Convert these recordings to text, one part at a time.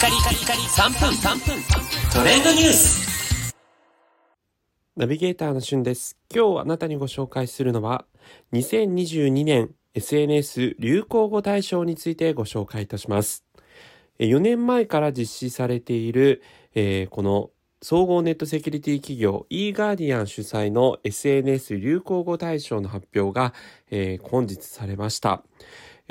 カリカリカリ3分3分トレンドニュースナビゲーターのしゅんです。今日あなたにご紹介するのは、2022年 SNS 流行語大賞についてご紹介いたします。4年前から実施されている、えーこの総合ネットセキュリティ企業 eGuardian 主催の SNS 流行語大賞の発表が、えー本日されました。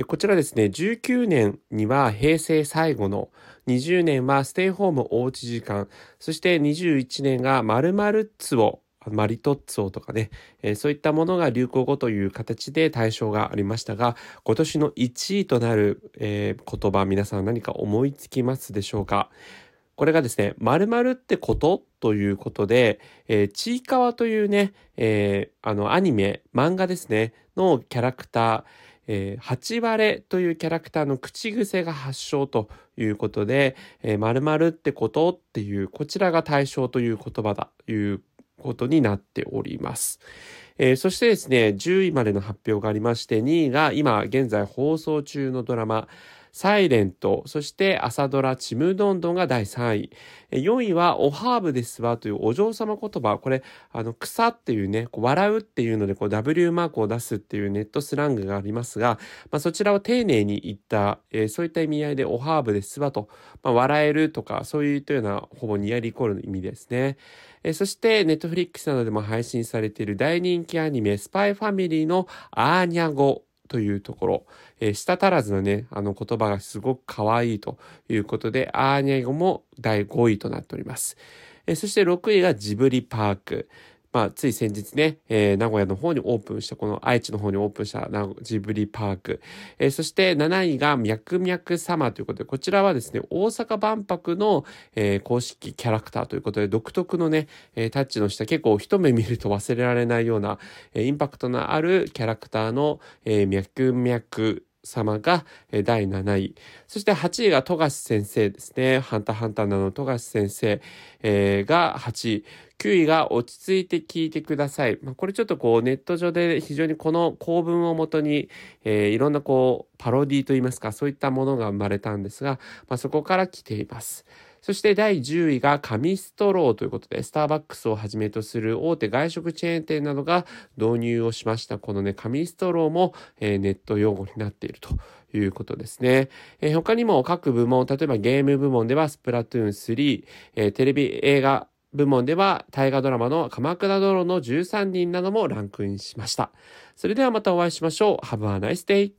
こちらですね、19年には平成最後の、20年はステイホームおうち時間、そして21年が〇〇ツオ、マリトッツォとかね、えーそういったものが流行語という形で対象がありましたが、今年の1位となる、えー言葉、皆さん何か思いつきますでしょうか？これがですね、〇〇ってことということで、えーちいかわというね、えーあの、アニメ、漫画ですね、のキャラクター、えー、八割れというキャラクターの口癖が発祥ということで、えー、〇〇ってことっていう、こちらが対象という言葉だということになっております。えーそしてですね、10位までの発表がありまして、2位が今現在放送中のドラマ、サイレント、そして朝ドラちむどんどんが第3位。4位はおハーブですわというお嬢様言葉。これ、あの、草っていうね、こう笑うっていうので、こう W マークを出すっていうネットスラングがありますが、まあ、そちらを丁寧に言った、えーそういった意味合いでおハーブですわと、まあ、笑えるとか、そういうというようなほぼニアリコールの意味ですね。えーそして、ネットフリックスなどでも配信されている大人気アニメ、スパイファミリーのアーニャ語というところ、えー舌足らずのね、あの言葉がすごく可愛いということで、アーニャ語も第5位となっております。えーそして6位がジブリパーク。まあ、つい先日ね、えー名古屋の方にオープンした、この愛知の方にオープンしたジブリパーク。えーそして7位がミャクミャク様ということで、こちらはですね、大阪万博の、えー公式キャラクターということで、独特のね、えタッチのした結構一目見ると忘れられないような、えインパクトのあるキャラクターの、えー、ミャクミャク様が第7位。そして8位が富樫先生ですね。ハンターハンターなの富樫先生、が8位。9位が落ち着いて聞いてください。まあ、これちょっとこうネット上で非常にこの構文をもとに、えーいろんなこうパロディといいますかそういったものが生まれたんですが、まあ、そこから来ています。そして第10位が紙ストローということで、スターバックスをはじめとする大手外食チェーン店などが導入をしました。このね、紙ストローも、えーネット用語になっているということですね。えー他にも各部門、例えばゲーム部門ではスプラトゥーン3、えーテレビ映画部門では大河ドラマの鎌倉殿の13人などもランクインしました。それではまたお会いしましょう。Have a nice day!